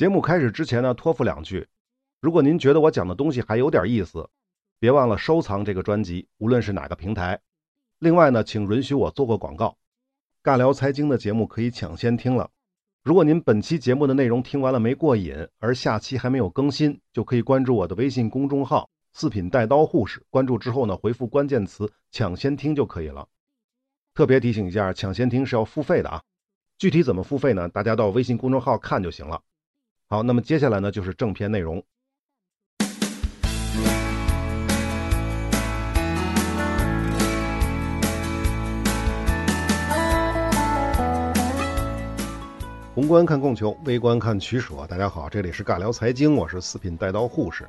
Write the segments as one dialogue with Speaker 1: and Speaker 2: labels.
Speaker 1: 节目开始之前呢，托付两句：如果您觉得我讲的东西还有点意思，别忘了收藏这个专辑，无论是哪个平台。另外呢，请允许我做个广告：尬聊财经的节目可以抢先听了。如果您本期节目的内容听完了没过瘾，而下期还没有更新，就可以关注我的微信公众号“四品带刀护士”。关注之后呢，回复关键词“抢先听”就可以了。特别提醒一下，抢先听是要付费的啊。具体怎么付费呢？大家到微信公众号看就行了。好，那么接下来呢，就是正片内容。宏观看供求，微观看取舍。大家好，这里是尬聊财经，我是四品带刀护士。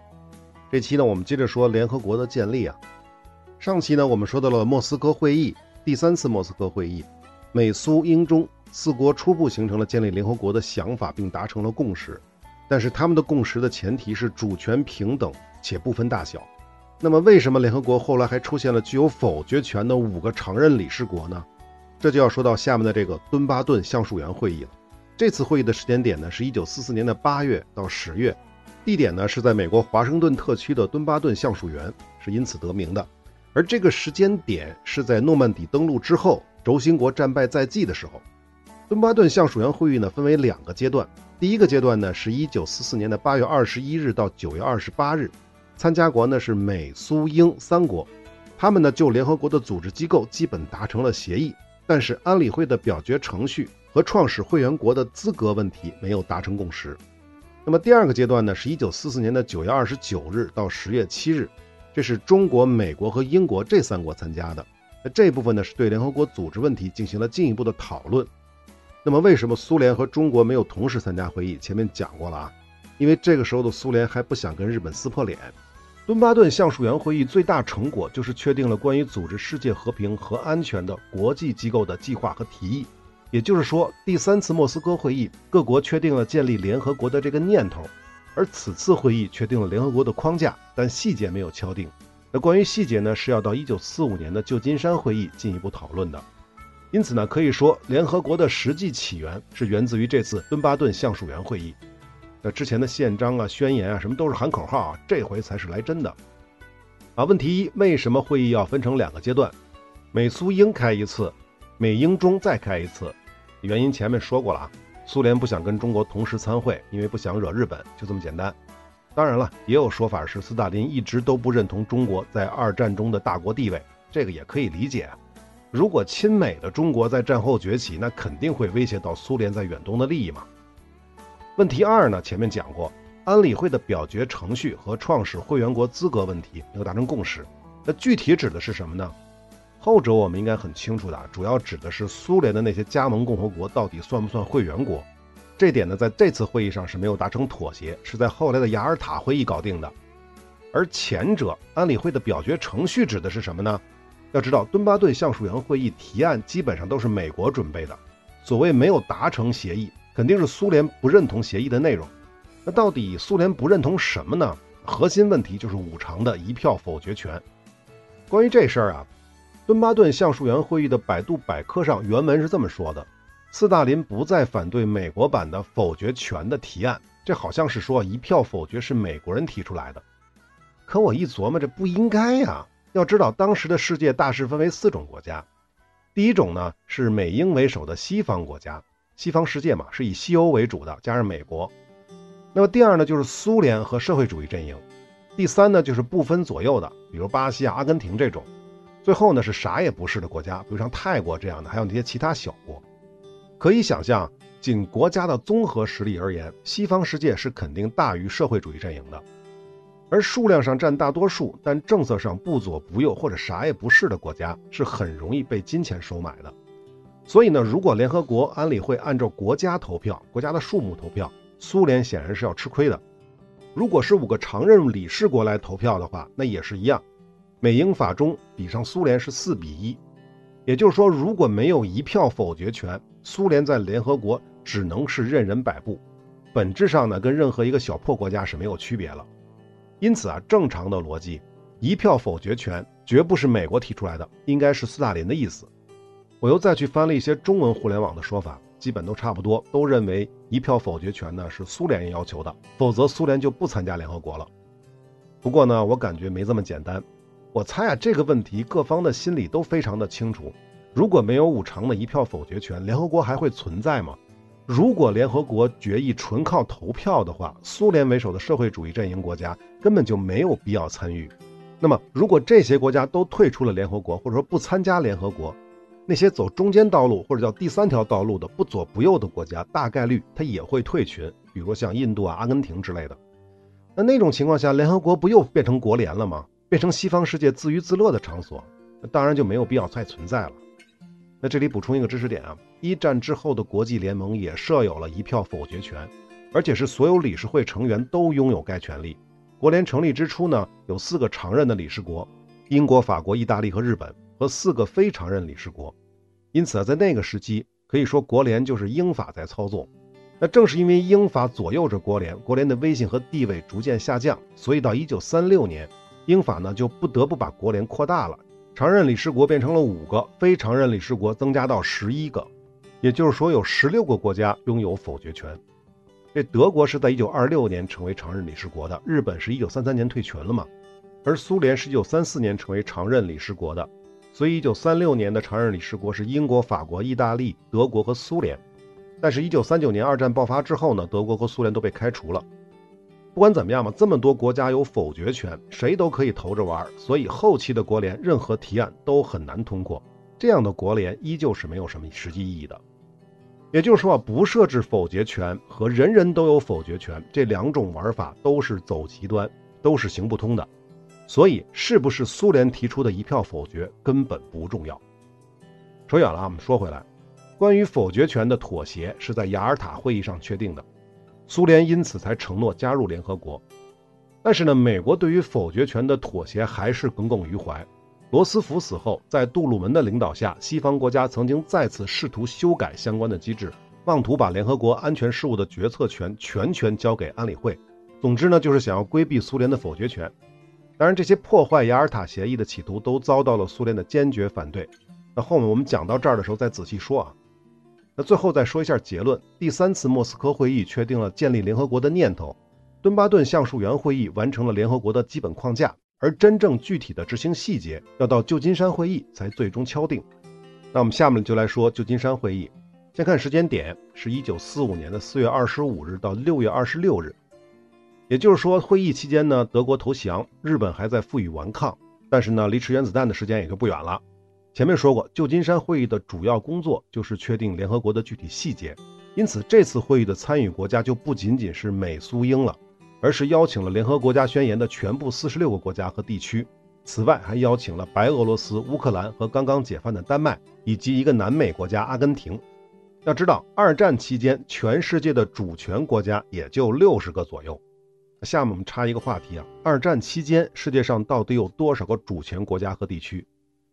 Speaker 1: 这期呢，我们接着说联合国的建立啊。上期呢，我们说到了莫斯科会议，第三次莫斯科会议，美苏英中四国初步形成了建立联合国的想法，并达成了共识。但是他们的共识的前提是主权平等且不分大小。那么，为什么联合国后来还出现了具有否决权的五个常任理事国呢？这就要说到下面的这个敦巴顿橡树园会议了。这次会议的时间点呢，是一九四四年的八月到十月，地点呢是在美国华盛顿特区的敦巴顿橡树园，是因此得名的。而这个时间点是在诺曼底登陆之后，轴心国战败在即的时候。敦巴顿橡树园会议呢，分为两个阶段。第一个阶段呢，是一九四四年的八月二十一日到九月二十八日，参加国呢是美、苏、英三国，他们呢就联合国的组织机构基本达成了协议，但是安理会的表决程序。和创始会员国的资格问题没有达成共识。那么第二个阶段呢，是一九四四年的九月二十九日到十月七日，这是中国、美国和英国这三国参加的。那这部分呢，是对联合国组织问题进行了进一步的讨论。那么为什么苏联和中国没有同时参加会议？前面讲过了啊，因为这个时候的苏联还不想跟日本撕破脸。敦巴顿橡树园会议最大成果就是确定了关于组织世界和平和安全的国际机构的计划和提议。也就是说，第三次莫斯科会议，各国确定了建立联合国的这个念头，而此次会议确定了联合国的框架，但细节没有敲定。那关于细节呢，是要到一九四五年的旧金山会议进一步讨论的。因此呢，可以说联合国的实际起源是源自于这次敦巴顿橡树园会议。那之前的宪章啊、宣言啊，什么都是喊口号啊，这回才是来真的。啊，问题一，为什么会议要分成两个阶段？美苏英开一次，美英中再开一次。原因前面说过了啊，苏联不想跟中国同时参会，因为不想惹日本，就这么简单。当然了，也有说法是斯大林一直都不认同中国在二战中的大国地位，这个也可以理解。如果亲美的中国在战后崛起，那肯定会威胁到苏联在远东的利益嘛。问题二呢，前面讲过，安理会的表决程序和创始会员国资格问题没有达成共识，那具体指的是什么呢？后者我们应该很清楚的，主要指的是苏联的那些加盟共和国到底算不算会员国？这点呢，在这次会议上是没有达成妥协，是在后来的雅尔塔会议搞定的。而前者，安理会的表决程序指的是什么呢？要知道，敦巴顿橡树园会议提案基本上都是美国准备的，所谓没有达成协议，肯定是苏联不认同协议的内容。那到底苏联不认同什么呢？核心问题就是五常的一票否决权。关于这事儿啊。敦巴顿橡树园会议的百度百科上原文是这么说的：斯大林不再反对美国版的否决权的提案，这好像是说一票否决是美国人提出来的。可我一琢磨，这不应该呀！要知道，当时的世界大致分为四种国家，第一种呢是美英为首的西方国家，西方世界嘛是以西欧为主的，加上美国。那么第二呢就是苏联和社会主义阵营，第三呢就是不分左右的，比如巴西啊、阿根廷这种。最后呢是啥也不是的国家，比如像泰国这样的，还有那些其他小国。可以想象，仅国家的综合实力而言，西方世界是肯定大于社会主义阵营的。而数量上占大多数，但政策上不左不右或者啥也不是的国家，是很容易被金钱收买的。所以呢，如果联合国安理会按照国家投票，国家的数目投票，苏联显然是要吃亏的。如果是五个常任理事国来投票的话，那也是一样。美英法中比上苏联是四比一，也就是说，如果没有一票否决权，苏联在联合国只能是任人摆布，本质上呢，跟任何一个小破国家是没有区别了。因此啊，正常的逻辑，一票否决权绝不是美国提出来的，应该是斯大林的意思。我又再去翻了一些中文互联网的说法，基本都差不多，都认为一票否决权呢是苏联要求的，否则苏联就不参加联合国了。不过呢，我感觉没这么简单。我猜啊，这个问题各方的心里都非常的清楚。如果没有五常的一票否决权，联合国还会存在吗？如果联合国决议纯靠投票的话，苏联为首的社会主义阵营国家根本就没有必要参与。那么，如果这些国家都退出了联合国，或者说不参加联合国，那些走中间道路或者叫第三条道路的不左不右的国家，大概率它也会退群，比如像印度啊、阿根廷之类的。那那种情况下，联合国不又变成国联了吗？变成西方世界自娱自乐的场所，那当然就没有必要再存在了。那这里补充一个知识点啊，一战之后的国际联盟也设有了一票否决权，而且是所有理事会成员都拥有该权利。国联成立之初呢，有四个常任的理事国：英国、法国、意大利和日本，和四个非常任理事国。因此啊，在那个时期，可以说国联就是英法在操作。那正是因为英法左右着国联，国联的威信和地位逐渐下降，所以到一九三六年。英法呢就不得不把国联扩大了，常任理事国变成了五个，非常任理事国增加到十一个，也就是说有十六个国家拥有否决权。这德国是在一九二六年成为常任理事国的，日本是一九三三年退群了嘛，而苏联是一九三四年成为常任理事国的，所以一九三六年的常任理事国是英国、法国、意大利、德国和苏联。但是，一九三九年二战爆发之后呢，德国和苏联都被开除了。不管怎么样嘛，这么多国家有否决权，谁都可以投着玩，所以后期的国联任何提案都很难通过。这样的国联依旧是没有什么实际意义的。也就是说，不设置否决权和人人都有否决权这两种玩法都是走极端，都是行不通的。所以，是不是苏联提出的一票否决根本不重要。说远了啊，我们说回来，关于否决权的妥协是在雅尔塔会议上确定的。苏联因此才承诺加入联合国，但是呢，美国对于否决权的妥协还是耿耿于怀。罗斯福死后，在杜鲁门的领导下，西方国家曾经再次试图修改相关的机制，妄图把联合国安全事务的决策权全权交给安理会。总之呢，就是想要规避苏联的否决权。当然，这些破坏雅尔塔协议的企图都遭到了苏联的坚决反对。那后面我们讲到这儿的时候再仔细说啊。最后再说一下结论：第三次莫斯科会议确定了建立联合国的念头，敦巴顿橡树园会议完成了联合国的基本框架，而真正具体的执行细节要到旧金山会议才最终敲定。那我们下面就来说旧金山会议。先看时间点，是一九四五年的四月二十五日到六月二十六日，也就是说，会议期间呢，德国投降，日本还在负隅顽抗，但是呢，离吃原子弹的时间也就不远了。前面说过，旧金山会议的主要工作就是确定联合国的具体细节，因此这次会议的参与国家就不仅仅是美苏英了，而是邀请了联合国家宣言的全部四十六个国家和地区。此外，还邀请了白俄罗斯、乌克兰和刚刚解放的丹麦，以及一个南美国家阿根廷。要知道，二战期间全世界的主权国家也就六十个左右。下面我们插一个话题啊，二战期间世界上到底有多少个主权国家和地区？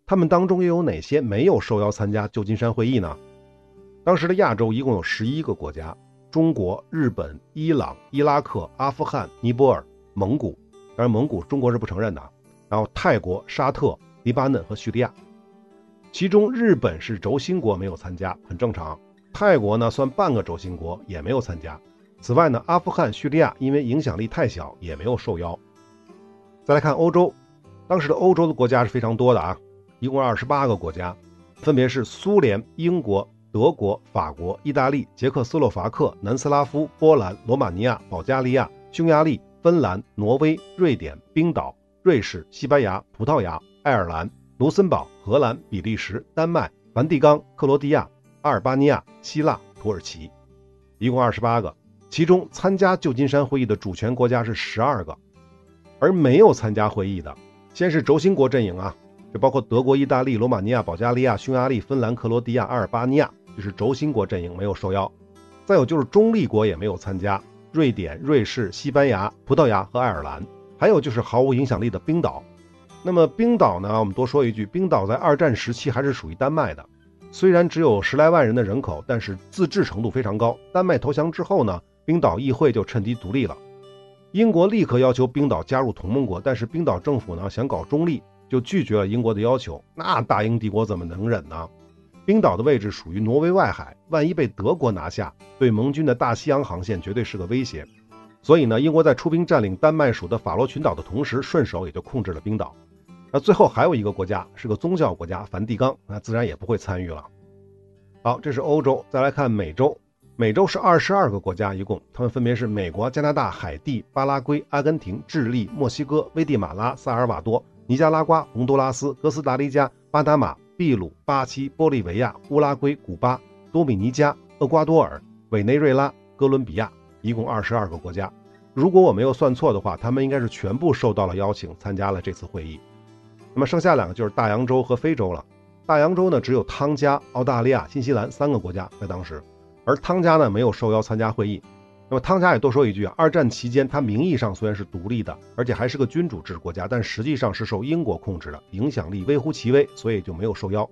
Speaker 1: 他们当中又有哪些没有受邀参加旧金山会议呢？当时的亚洲一共有十一个国家：中国、日本、伊朗、伊拉克、阿富汗、尼泊尔、蒙古。当然，蒙古中国是不承认的。然后泰国、沙特、黎巴嫩和叙利亚。其中日本是轴心国，没有参加，很正常。泰国呢算半个轴心国，也没有参加。此外呢，阿富汗、叙利亚因为影响力太小，也没有受邀。再来看欧洲，当时的欧洲的国家是非常多的啊。一共二十八个国家，分别是苏联、英国、德国、法国、意大利、捷克斯洛伐克、南斯拉夫、波兰、罗马尼亚、保加利亚、匈牙利、芬兰、挪威、瑞典、冰岛、瑞士、西班牙、葡萄牙、爱尔兰、卢森堡、荷兰、比利时、丹麦、梵蒂冈、克罗地亚、阿尔巴尼亚、希腊、土耳其，一共二十八个。其中参加旧金山会议的主权国家是十二个，而没有参加会议的，先是轴心国阵营啊。这包括德国、意大利、罗马尼亚、保加利亚、匈牙利、芬兰、克罗地亚、阿尔巴尼亚，就是轴心国阵营没有受邀。再有就是中立国也没有参加，瑞典、瑞士、西班牙、葡萄牙和爱尔兰。还有就是毫无影响力的冰岛。那么冰岛呢？我们多说一句，冰岛在二战时期还是属于丹麦的，虽然只有十来万人的人口，但是自治程度非常高。丹麦投降之后呢，冰岛议会就趁机独立了。英国立刻要求冰岛加入同盟国，但是冰岛政府呢想搞中立。就拒绝了英国的要求，那大英帝国怎么能忍呢？冰岛的位置属于挪威外海，万一被德国拿下，对盟军的大西洋航线绝对是个威胁。所以呢，英国在出兵占领丹麦属的法罗群岛的同时，顺手也就控制了冰岛。那最后还有一个国家是个宗教国家，梵蒂冈，那自然也不会参与了。好，这是欧洲，再来看美洲。美洲是二十二个国家，一共，它们分别是美国、加拿大、海地、巴拉圭、阿根廷、智利、墨西哥、危地马拉、萨尔瓦多、尼加拉瓜、洪都拉斯、哥斯达黎加、巴拿马、秘鲁、巴西、玻利维亚、乌拉圭、古巴、多米尼加、厄瓜多尔、委内瑞拉、哥伦比亚，一共二十二个国家。如果我没有算错的话，他们应该是全部受到了邀请，参加了这次会议。那么剩下两个就是大洋洲和非洲了。大洋洲呢，只有汤加、澳大利亚、新西兰三个国家在当时，而汤加呢没有受邀参加会议。那么汤加也多说一句啊，二战期间它名义上虽然是独立的，而且还是个君主制国家，但实际上是受英国控制的，影响力微乎其微，所以就没有受邀。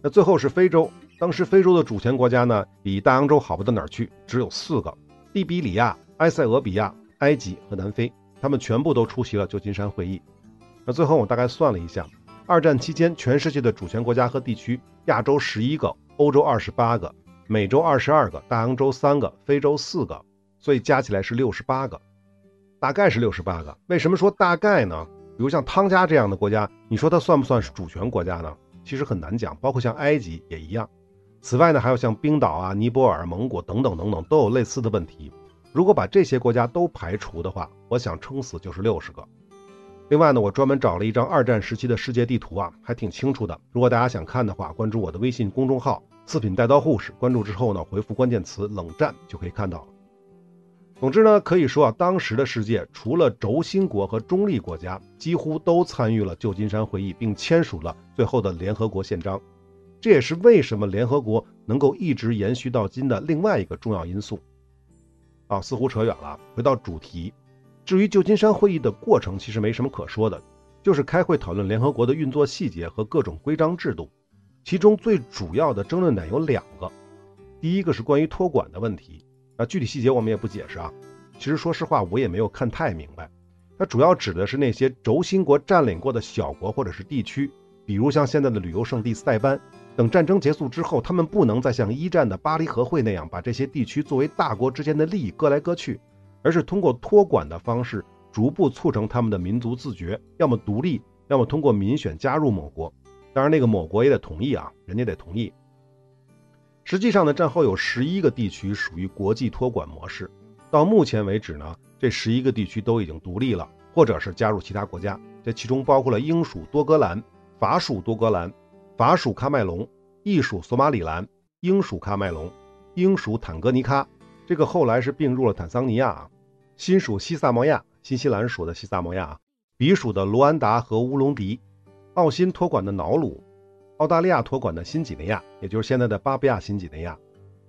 Speaker 1: 那最后是非洲，当时非洲的主权国家呢，比大洋洲好不到哪儿去，只有四个：利比里亚。埃塞俄比亚、埃及和南非，他们全部都出席了旧金山会议。那最后我大概算了一下，二战期间全世界的主权国家和地区，亚洲十一个，欧洲二十八个，美洲二十二个，大洋洲三个，非洲四个，所以加起来是六十八个，大概是六十八个。为什么说大概呢？比如像汤加这样的国家，你说它算不算是主权国家呢？其实很难讲，包括像埃及也一样。此外呢，还有像冰岛啊、尼泊尔、蒙古等等等等，都有类似的问题。如果把这些国家都排除的话，我想撑死就是六十个。另外呢，我专门找了一张二战时期的世界地图啊，还挺清楚的。如果大家想看的话，关注我的微信公众号“四品带刀护士”，关注之后呢，回复关键词“冷战”就可以看到了。总之呢，可以说啊，当时的世界除了轴心国和中立国家，几乎都参与了旧金山会议，并签署了最后的联合国宪章。这也是为什么联合国能够一直延续到今的另外一个重要因素。啊，似乎扯远了。回到主题，至于旧金山会议的过程，其实没什么可说的，就是开会讨论联合国的运作细节和各种规章制度。其中最主要的争论点有两个，第一个是关于托管的问题。啊，具体细节我们也不解释啊。其实说实话，我也没有看太明白。它主要指的是那些轴心国占领过的小国或者是地区，比如像现在的旅游胜地塞班。等战争结束之后，他们不能再像一战的巴黎和会那样把这些地区作为大国之间的利益割来割去，而是通过托管的方式逐步促成他们的民族自觉，要么独立，要么通过民选加入某国。当然，那个某国也得同意啊，人家得同意。实际上呢，战后有十一个地区属于国际托管模式，到目前为止呢，这十一个地区都已经独立了，或者是加入其他国家。这其中包括了英属多格兰、法属多格兰。法属喀麦隆、意属索马里兰、英属喀麦隆、英属坦格尼卡，这个后来是并入了坦桑尼亚啊。新属西萨摩亚，新西兰属的西萨摩亚啊，比属的卢安达和乌隆迪，澳新托管的瑙鲁，澳大利亚托管的新几内亚，也就是现在的巴布亚新几内亚，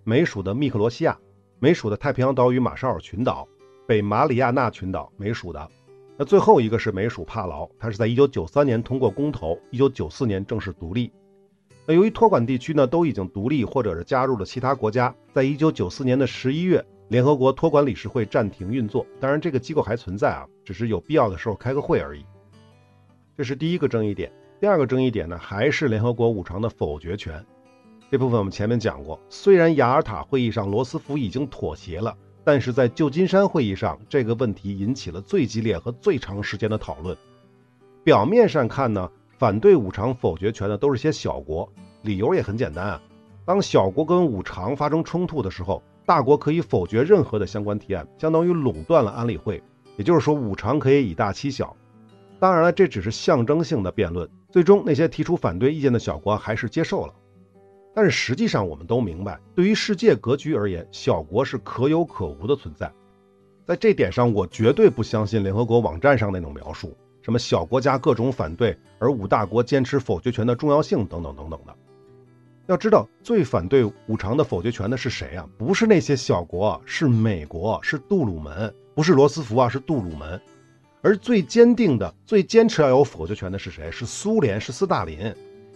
Speaker 1: 美属的密克罗西亚，美属的太平洋岛屿马绍尔群岛，北马里亚纳群岛，美属的。那最后一个是美属帕劳，它是在1993年通过公投，1994年正式独立。那由于托管地区呢都已经独立或者是加入了其他国家，在1994年的11月，联合国托管理事会暂停运作。当然，这个机构还存在啊，只是有必要的时候开个会而已。这是第一个争议点。第二个争议点呢，还是联合国五常的否决权。这部分我们前面讲过，虽然雅尔塔会议上罗斯福已经妥协了。但是在旧金山会议上，这个问题引起了最激烈和最长时间的讨论。表面上看呢，反对五常否决权的都是些小国，理由也很简单啊。当小国跟五常发生冲突的时候，大国可以否决任何的相关提案，相当于垄断了安理会。也就是说，五常可以以大欺小。当然了，这只是象征性的辩论，最终那些提出反对意见的小国还是接受了。但是实际上，我们都明白，对于世界格局而言，小国是可有可无的存在。在这点上，我绝对不相信联合国网站上那种描述，什么小国家各种反对，而五大国坚持否决权的重要性等等等等的。要知道，最反对五常的否决权的是谁啊？不是那些小国，是美国，是杜鲁门，不是罗斯福啊，是杜鲁门。而最坚定的、最坚持要有否决权的是谁？是苏联，是斯大林。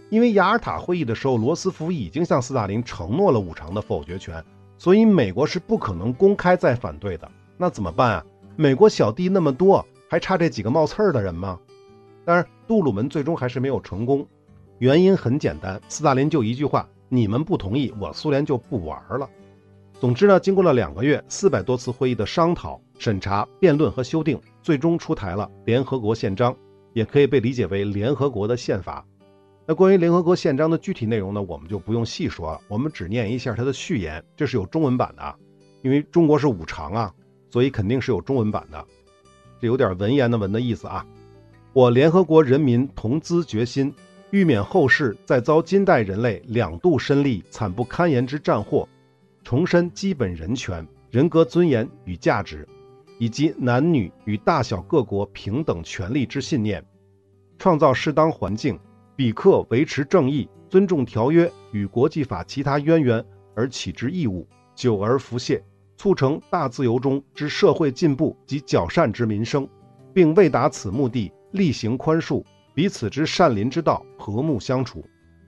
Speaker 1: 因为雅尔塔会议的时候，罗斯福已经向斯大林承诺了五常的否决权，所以美国是不可能公开再反对的。那怎么办啊？美国小弟那么多，还差这几个冒刺儿的人吗？当然，杜鲁门最终还是没有成功。原因很简单，斯大林就一句话：你们不同意，我苏联就不玩了。总之呢，经过了两个月、四百多次会议的商讨、审查、辩论和修订，最终出台了联合国宪章，也可以被理解为联合国的宪法。那关于联合国宪章的具体内容呢，我们就不用细说了，我们只念一下它的序言，这是有中文版的，因为中国是五常啊，所以肯定是有中文版的。这有点文言的文的意思啊。我联合国人民同资决心，欲免后世再遭今代人类两度身历惨不堪言之战祸。重申基本人权、人格尊严与价值，以及男女与大小各国平等权利之信念，创造适当环境，比克维持正义、尊重条约与国际法其他渊源而起之义务，久而不懈，促成大自由中之社会进步及较善之民生，并为达此目的，力行宽恕，彼此之善邻之道，和睦相处，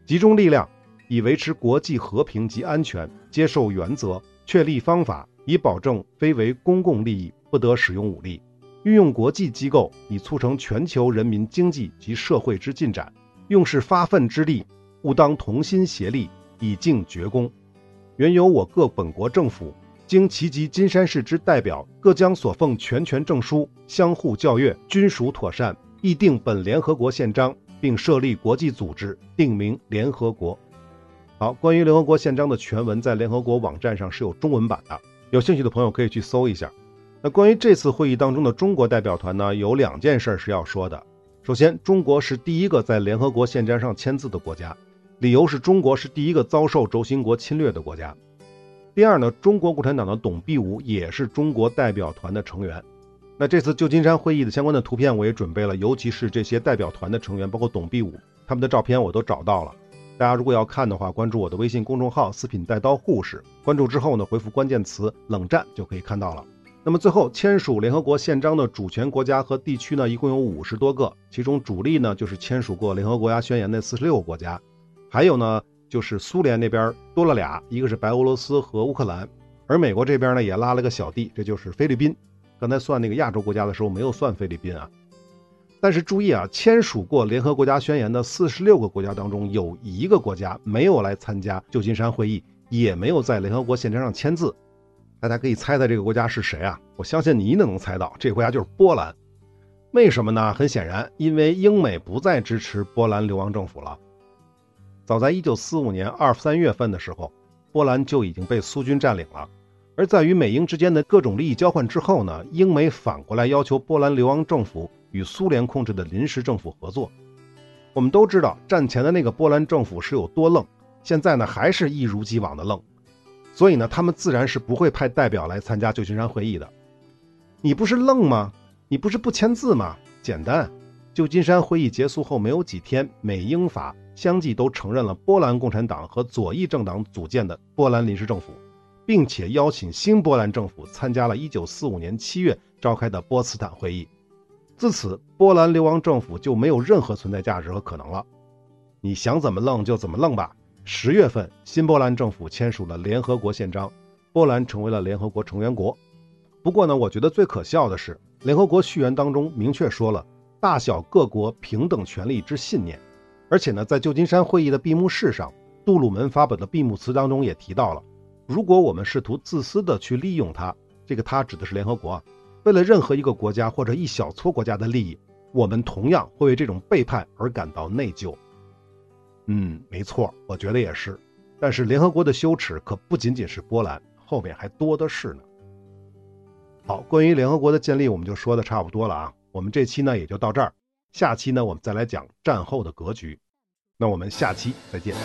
Speaker 1: 集中力量。以维持国际和平及安全，接受原则，确立方法，以保证非为公共利益不得使用武力；运用国际机构以促成全球人民经济及社会之进展。用是发奋之力，务当同心协力，以尽绝功。原由我各本国政府经其及金山市之代表，各将所奉全权证书相互校阅，均属妥善，议定本联合国宪章，并设立国际组织，定名联合国。好，关于联合国宪章的全文在联合国网站上是有中文版的，有兴趣的朋友可以去搜一下。那关于这次会议当中的中国代表团呢，有两件事是要说的。首先，中国是第一个在联合国宪章上签字的国家，理由是中国是第一个遭受轴心国侵略的国家。第二呢，中国共产党的董必武也是中国代表团的成员。那这次旧金山会议的相关的图片我也准备了，尤其是这些代表团的成员，包括董必武他们的照片我都找到了。大家如果要看的话，关注我的微信公众号“四品带刀护士”。关注之后呢，回复关键词“冷战”就可以看到了。那么最后，签署联合国宪章的主权国家和地区呢，一共有五十多个，其中主力呢就是签署过联合国宣言的四十六个国家，还有呢就是苏联那边多了俩，一个是白俄罗斯和乌克兰，而美国这边呢也拉了个小弟，这就是菲律宾。刚才算那个亚洲国家的时候没有算菲律宾啊。但是注意啊，签署过联合国家宣言的四十六个国家当中，有一个国家没有来参加旧金山会议，也没有在联合国宪章上签字。大家可以猜猜这个国家是谁啊？我相信你一定能猜到，这个国家就是波兰。为什么呢？很显然，因为英美不再支持波兰流亡政府了。早在一九四五年二三月份的时候，波兰就已经被苏军占领了。而在与美英之间的各种利益交换之后呢，英美反过来要求波兰流亡政府。与苏联控制的临时政府合作，我们都知道战前的那个波兰政府是有多愣，现在呢还是一如既往的愣，所以呢他们自然是不会派代表来参加旧金山会议的。你不是愣吗？你不是不签字吗？简单，旧金山会议结束后没有几天，美英法相继都承认了波兰共产党和左翼政党组建的波兰临时政府，并且邀请新波兰政府参加了1945年7月召开的波茨坦会议。自此，波兰流亡政府就没有任何存在价值和可能了。你想怎么愣就怎么愣吧。十月份，新波兰政府签署了联合国宪章，波兰成为了联合国成员国。不过呢，我觉得最可笑的是，联合国序言当中明确说了大小各国平等权利之信念，而且呢，在旧金山会议的闭幕式上，杜鲁门发表的闭幕词当中也提到了，如果我们试图自私的去利用它，这个它指的是联合国。为了任何一个国家或者一小撮国家的利益，我们同样会为这种背叛而感到内疚。嗯，没错，我觉得也是。但是联合国的羞耻可不仅仅是波兰，后面还多的是呢。好，关于联合国的建立，我们就说的差不多了啊。我们这期呢也就到这儿，下期呢我们再来讲战后的格局。那我们下期再见。